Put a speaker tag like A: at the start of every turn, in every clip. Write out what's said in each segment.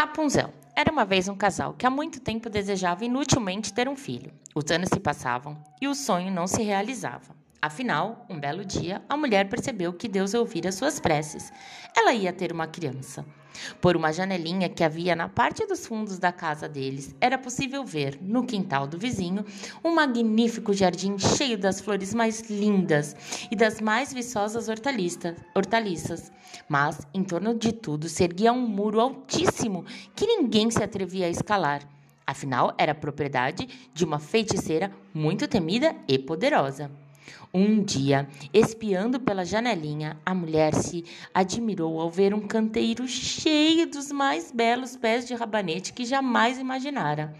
A: Rapunzel. Era uma vez um casal que há muito tempo desejava inutilmente ter um filho. Os anos se passavam e o sonho não se realizava. Afinal, um belo dia, a mulher percebeu que Deus ouvira suas preces. Ela ia ter uma criança. Por uma janelinha que havia na parte dos fundos da casa deles, era possível ver, no quintal do vizinho, um magnífico jardim cheio das flores mais lindas e das mais viçosas hortaliças. Mas, em torno de tudo, se erguia um muro altíssimo que ninguém se atrevia a escalar. Afinal, era propriedade de uma feiticeira muito temida e poderosa. Um dia, espiando pela janelinha, a mulher se admirou ao ver um canteiro cheio dos mais belos pés de rabanete que jamais imaginara.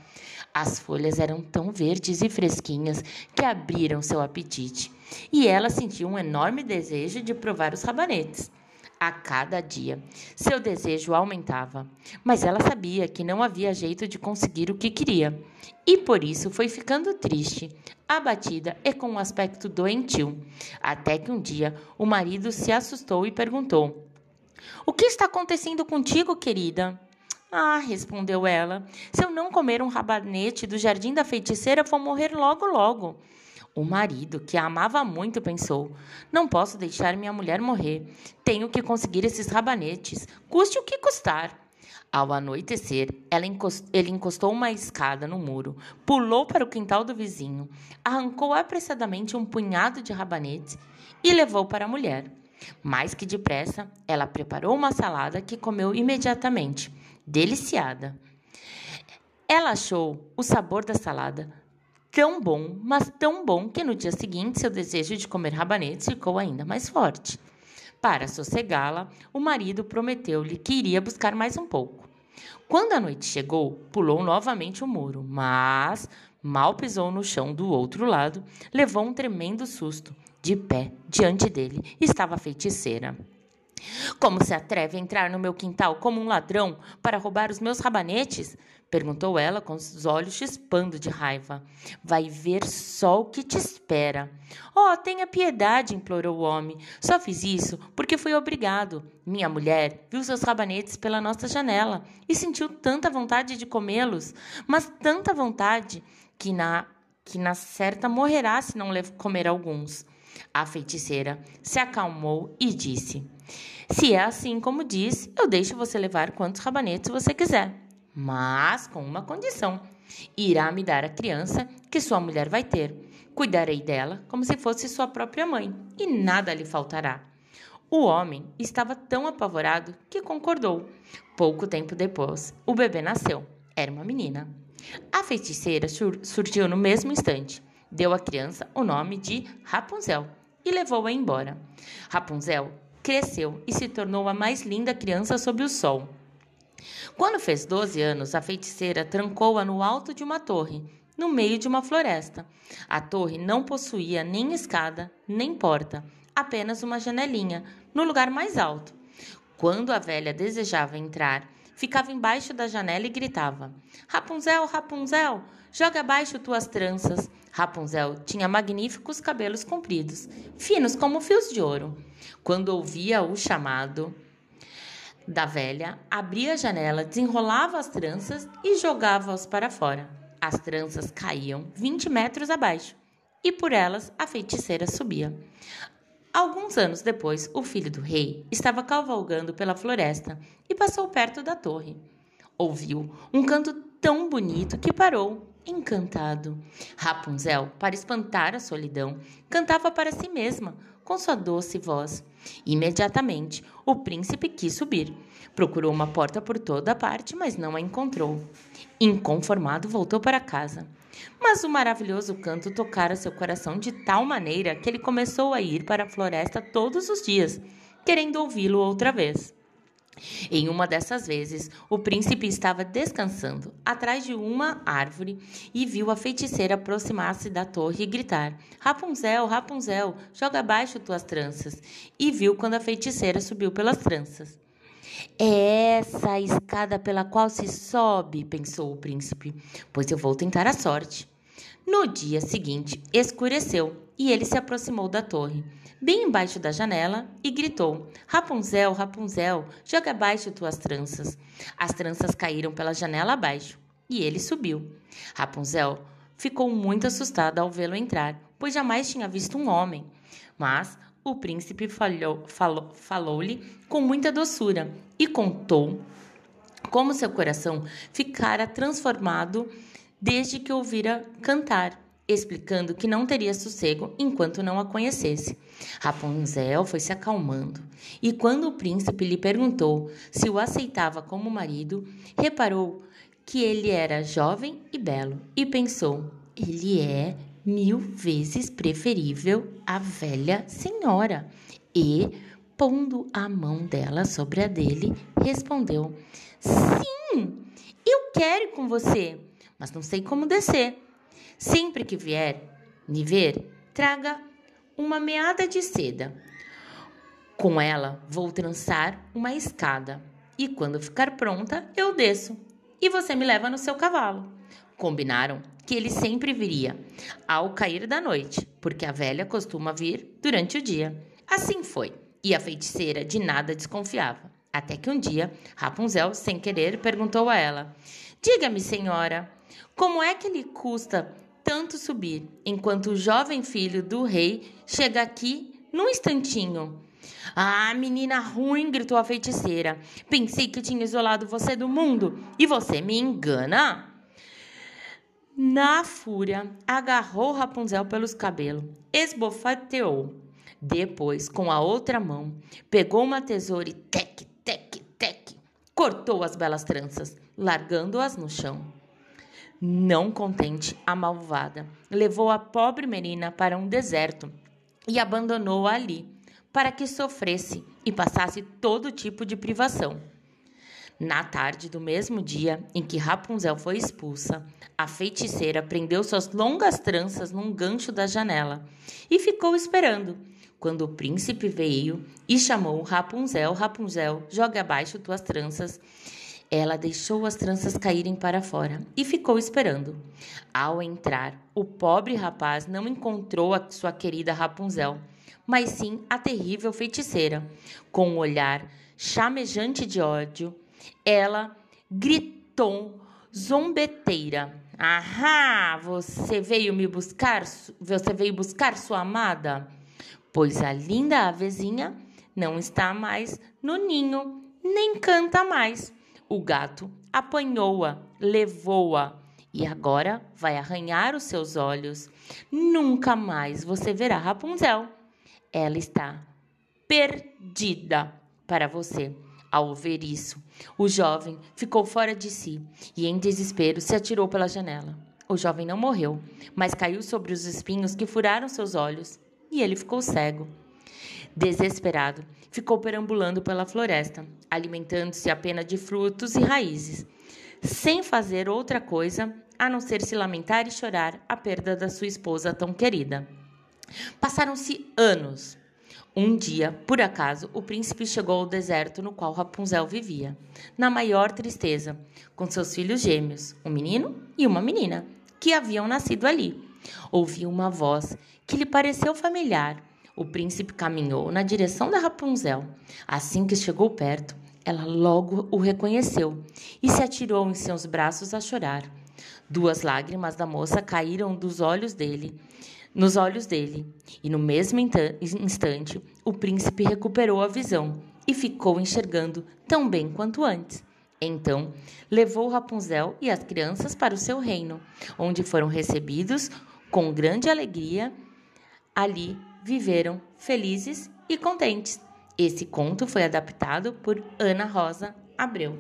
A: As folhas eram tão verdes e fresquinhas que abriram seu apetite, e ela sentiu um enorme desejo de provar os rabanetes a cada dia. Seu desejo aumentava, mas ela sabia que não havia jeito de conseguir o que queria, e por isso foi ficando triste, abatida e com um aspecto doentio. Até que um dia o marido se assustou e perguntou: O que está acontecendo contigo, querida? Ah, respondeu ela, se eu não comer um rabanete do jardim da feiticeira, vou morrer logo, logo. O marido, que a amava muito, pensou: Não posso deixar minha mulher morrer. Tenho que conseguir esses rabanetes, custe o que custar. Ao anoitecer, encostou, ele encostou uma escada no muro, pulou para o quintal do vizinho, arrancou apressadamente um punhado de rabanetes e levou para a mulher. Mais que depressa, ela preparou uma salada que comeu imediatamente, deliciada. Ela achou o sabor da salada tão bom, mas tão bom que no dia seguinte seu desejo de comer rabanetes ficou ainda mais forte. Para sossegá-la, o marido prometeu-lhe que iria buscar mais um pouco. Quando a noite chegou, pulou novamente o muro, mas mal pisou no chão do outro lado, levou um tremendo susto. De pé, diante dele, estava a feiticeira. Como se atreve a entrar no meu quintal como um ladrão para roubar os meus rabanetes? Perguntou ela com os olhos chispando de raiva. Vai ver só o que te espera. Oh, tenha piedade, implorou o homem. Só fiz isso porque fui obrigado. Minha mulher viu seus rabanetes pela nossa janela e sentiu tanta vontade de comê-los, mas tanta vontade que na que na certa morrerá se não comer alguns. A feiticeira se acalmou e disse: Se é assim como diz, eu deixo você levar quantos rabanetes você quiser, mas com uma condição: irá me dar a criança que sua mulher vai ter. Cuidarei dela como se fosse sua própria mãe, e nada lhe faltará. O homem estava tão apavorado que concordou. Pouco tempo depois, o bebê nasceu. Era uma menina. A feiticeira sur surgiu no mesmo instante. Deu à criança o nome de Rapunzel e levou-a embora. Rapunzel cresceu e se tornou a mais linda criança sob o sol. Quando fez 12 anos, a feiticeira trancou-a no alto de uma torre, no meio de uma floresta. A torre não possuía nem escada, nem porta, apenas uma janelinha, no lugar mais alto. Quando a velha desejava entrar, ficava embaixo da janela e gritava: Rapunzel, Rapunzel, joga abaixo tuas tranças. Rapunzel tinha magníficos cabelos compridos, finos como fios de ouro. Quando ouvia o chamado da velha, abria a janela, desenrolava as tranças e jogava-os para fora. As tranças caíam 20 metros abaixo e por elas a feiticeira subia. Alguns anos depois, o filho do rei estava cavalgando pela floresta e passou perto da torre. Ouviu um canto tão bonito que parou encantado. Rapunzel, para espantar a solidão, cantava para si mesma com sua doce voz. Imediatamente, o príncipe quis subir. Procurou uma porta por toda parte, mas não a encontrou. Inconformado, voltou para casa. Mas o maravilhoso canto tocara seu coração de tal maneira que ele começou a ir para a floresta todos os dias, querendo ouvi-lo outra vez. Em uma dessas vezes, o príncipe estava descansando atrás de uma árvore e viu a feiticeira aproximar-se da torre e gritar: Rapunzel, Rapunzel, joga abaixo tuas tranças. E viu quando a feiticeira subiu pelas tranças. É essa a escada pela qual se sobe, pensou o príncipe, pois eu vou tentar a sorte. No dia seguinte, escureceu e ele se aproximou da torre. bem embaixo da janela, e gritou: Rapunzel, Rapunzel, joga abaixo tuas tranças. As tranças caíram pela janela abaixo e ele subiu. Rapunzel ficou muito assustada ao vê-lo entrar, pois jamais tinha visto um homem. Mas o príncipe falou-lhe falou, com muita doçura e contou como seu coração ficara transformado desde que ouvira cantar, explicando que não teria sossego enquanto não a conhecesse. Rapunzel foi se acalmando, e quando o príncipe lhe perguntou se o aceitava como marido, reparou que ele era jovem e belo e pensou: ele é mil vezes preferível à velha senhora. E, pondo a mão dela sobre a dele, respondeu: Sim, eu quero ir com você, mas não sei como descer. Sempre que vier me ver, traga uma meada de seda. Com ela vou trançar uma escada e quando ficar pronta eu desço e você me leva no seu cavalo. Combinaram que ele sempre viria ao cair da noite, porque a velha costuma vir durante o dia. Assim foi, e a feiticeira de nada desconfiava. Até que um dia, Rapunzel, sem querer, perguntou a ela: Diga-me, senhora, como é que lhe custa tanto subir, enquanto o jovem filho do rei chega aqui num instantinho? Ah, menina ruim, gritou a feiticeira. Pensei que tinha isolado você do mundo e você me engana? Na fúria, agarrou Rapunzel pelos cabelos, esbofeteou. Depois, com a outra mão, pegou uma tesoura e tec, tec, tec, cortou as belas tranças, largando-as no chão. Não contente, a malvada levou a pobre menina para um deserto e abandonou-a ali, para que sofresse e passasse todo tipo de privação. Na tarde do mesmo dia em que Rapunzel foi expulsa, a feiticeira prendeu suas longas tranças num gancho da janela e ficou esperando. Quando o príncipe veio e chamou Rapunzel, Rapunzel, joga abaixo tuas tranças. Ela deixou as tranças caírem para fora e ficou esperando. Ao entrar, o pobre rapaz não encontrou a sua querida Rapunzel, mas sim a terrível feiticeira, com um olhar chamejante de ódio ela gritou zombeteira. Ahá, você veio me buscar, você veio buscar sua amada? Pois a linda avezinha não está mais no ninho, nem canta mais. O gato apanhou-a, levou-a e agora vai arranhar os seus olhos. Nunca mais você verá Rapunzel. Ela está perdida para você. Ao ver isso, o jovem ficou fora de si e, em desespero, se atirou pela janela. O jovem não morreu, mas caiu sobre os espinhos que furaram seus olhos e ele ficou cego. Desesperado, ficou perambulando pela floresta, alimentando-se apenas de frutos e raízes, sem fazer outra coisa a não ser se lamentar e chorar a perda da sua esposa tão querida. Passaram-se anos um dia, por acaso, o príncipe chegou ao deserto no qual Rapunzel vivia, na maior tristeza, com seus filhos gêmeos, um menino e uma menina, que haviam nascido ali. Ouviu uma voz que lhe pareceu familiar. O príncipe caminhou na direção da Rapunzel. Assim que chegou perto, ela logo o reconheceu e se atirou em seus braços a chorar. Duas lágrimas da moça caíram dos olhos dele nos olhos dele, e no mesmo instante o príncipe recuperou a visão e ficou enxergando tão bem quanto antes. Então levou Rapunzel e as crianças para o seu reino, onde foram recebidos com grande alegria. Ali viveram felizes e contentes. Esse conto foi adaptado por Ana Rosa Abreu.